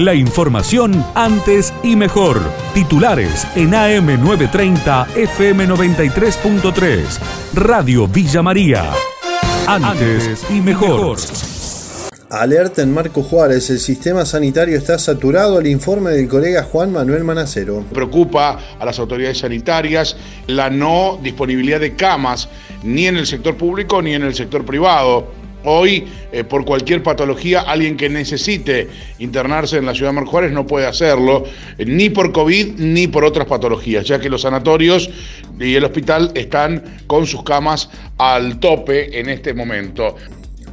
La información antes y mejor. Titulares en AM930 FM93.3. Radio Villa María. Antes y mejor. Alerta en Marco Juárez, el sistema sanitario está saturado, el informe del colega Juan Manuel Manacero. Preocupa a las autoridades sanitarias la no disponibilidad de camas ni en el sector público ni en el sector privado. Hoy, eh, por cualquier patología, alguien que necesite internarse en la ciudad de Marco Juárez no puede hacerlo, eh, ni por COVID ni por otras patologías, ya que los sanatorios y el hospital están con sus camas al tope en este momento.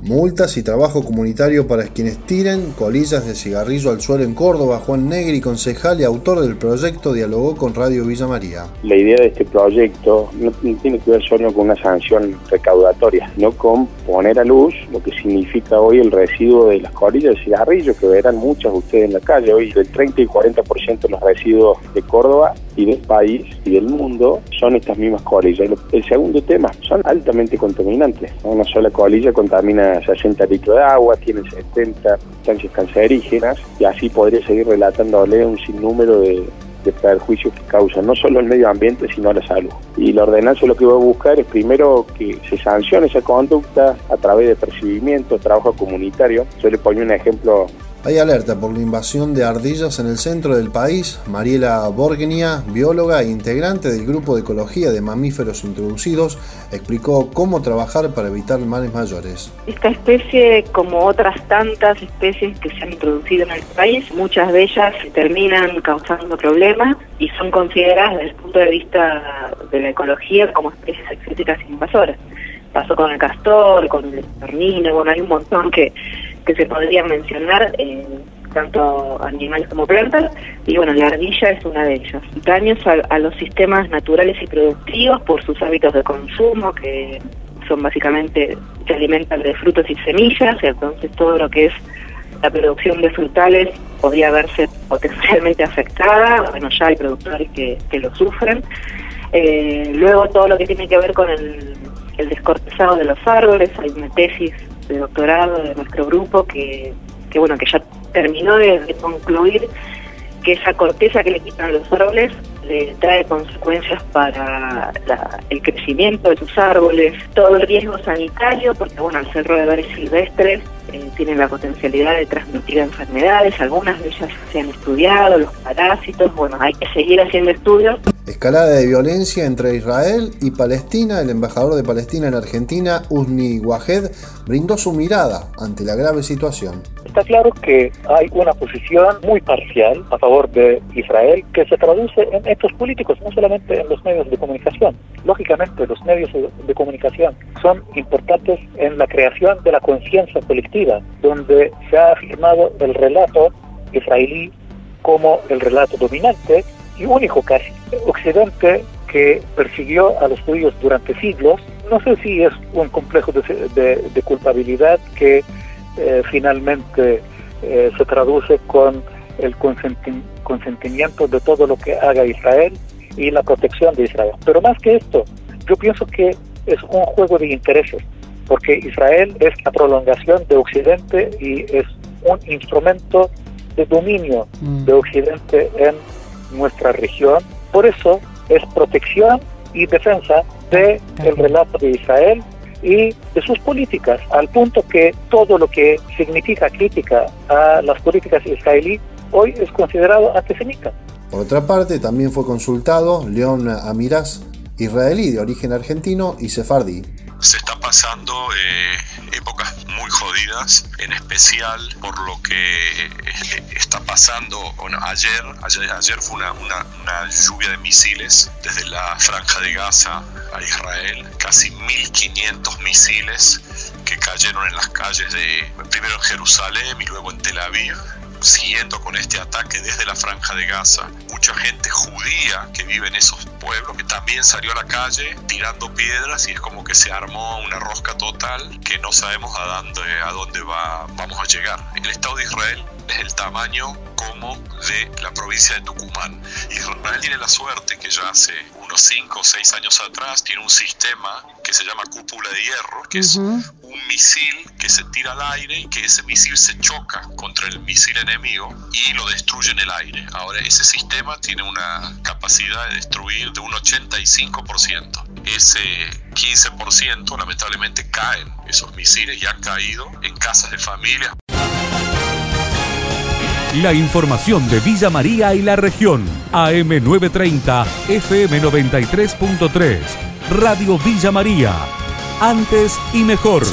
Multas y trabajo comunitario para quienes tiren colillas de cigarrillo al suelo en Córdoba. Juan Negri, concejal y autor del proyecto, dialogó con Radio Villa María. La idea de este proyecto no tiene que ver solo con una sanción recaudatoria, sino con poner a luz lo que significa hoy el residuo de las colillas de cigarrillo, que verán muchas ustedes en la calle. Hoy el 30 y 40% de los residuos de Córdoba y del país y del mundo son estas mismas colillas. El segundo tema, son altamente contaminantes. Una sola colilla contamina 60 litros de agua, tiene 70 sustancias cancerígenas y así podría seguir relatándole un sinnúmero de, de perjuicios que causan no solo el medio ambiente, sino la salud. Y la ordenanza lo que va a buscar es primero que se sancione esa conducta a través de percibimiento, trabajo comunitario. Yo le pongo un ejemplo hay alerta por la invasión de ardillas en el centro del país. Mariela Borgenia, bióloga e integrante del grupo de ecología de mamíferos introducidos, explicó cómo trabajar para evitar males mayores. Esta especie, como otras tantas especies que se han introducido en el país, muchas de ellas terminan causando problemas y son consideradas desde el punto de vista de la ecología como especies exóticas invasoras. Pasó con el castor, con el tornino, bueno, hay un montón que que se podrían mencionar, eh, tanto animales como plantas, y bueno, la ardilla es una de ellas. Daños a, los sistemas naturales y productivos por sus hábitos de consumo, que son básicamente, se alimentan de frutos y semillas, entonces todo lo que es la producción de frutales podría verse potencialmente afectada, bueno, ya hay productores que, que lo sufren. Eh, luego todo lo que tiene que ver con el, el descortezado de los árboles, hay una tesis de doctorado de nuestro grupo que, que bueno, que ya terminó de, concluir que esa corteza que le quitan los árboles le trae consecuencias para el crecimiento de sus árboles, todo el riesgo sanitario, porque bueno, al ser roedores silvestres eh, tienen la potencialidad de transmitir enfermedades, algunas de ellas se han estudiado, los parásitos, bueno, hay que seguir haciendo estudios. Escalada de violencia entre Israel y Palestina, el embajador de Palestina en Argentina, Usni Wahed, brindó su mirada ante la grave situación. Está claro que hay una posición muy parcial a favor de Israel que se traduce en estos políticos, no solamente en los medios de comunicación. Lógicamente, los medios de comunicación son importantes en la creación de la conciencia colectiva, donde se ha afirmado el relato israelí como el relato dominante y único casi. Occidente que persiguió a los judíos durante siglos, no sé si es un complejo de, culpabilidad que eh, finalmente eh, se traduce con el consentimiento de todo lo que haga Israel y la protección de Israel. Pero más que esto, yo pienso que es un juego de intereses, porque Israel es la prolongación de Occidente y es un instrumento de dominio mm. de Occidente en nuestra región. Por eso es protección y defensa del el relato de Israel y de sus políticas, al punto que todo lo que significa crítica a las políticas israelíes hoy es considerado antisemita. Por otra parte, también fue consultado León Amiraz, israelí de origen argentino y sefardí. Se está pasando eh, épocas muy jodidas, en especial por lo que eh, está pasando. Ayer, ayer, fue una, una, lluvia de misiles desde la franja de Gaza a Israel, casi 1.500 misiles que cayeron en las calles de, primero en Jerusalén y luego en Tel Aviv siguiendo con este ataque desde la franja de Gaza, mucha gente judía que vive en esos pueblos que también salió a la calle tirando piedras y es como que se armó una rosca total que no sabemos a dónde, a dónde va, vamos a llegar. El Estado de Israel es el tamaño como de la provincia de Tucumán. Israel tiene la suerte que ya hace unos 5 o 6 años atrás tiene un sistema que se llama cúpula de hierro, que es un misil se tira al aire y que ese misil se choca contra el misil enemigo y lo destruye en el aire. Ahora, ese sistema tiene una capacidad de destruir de un 85%. Ese 15% lamentablemente caen esos misiles y han caído en casas de familias. La información de Villa María y la región. AM930, FM93.3. Radio Villa María. Antes y mejor.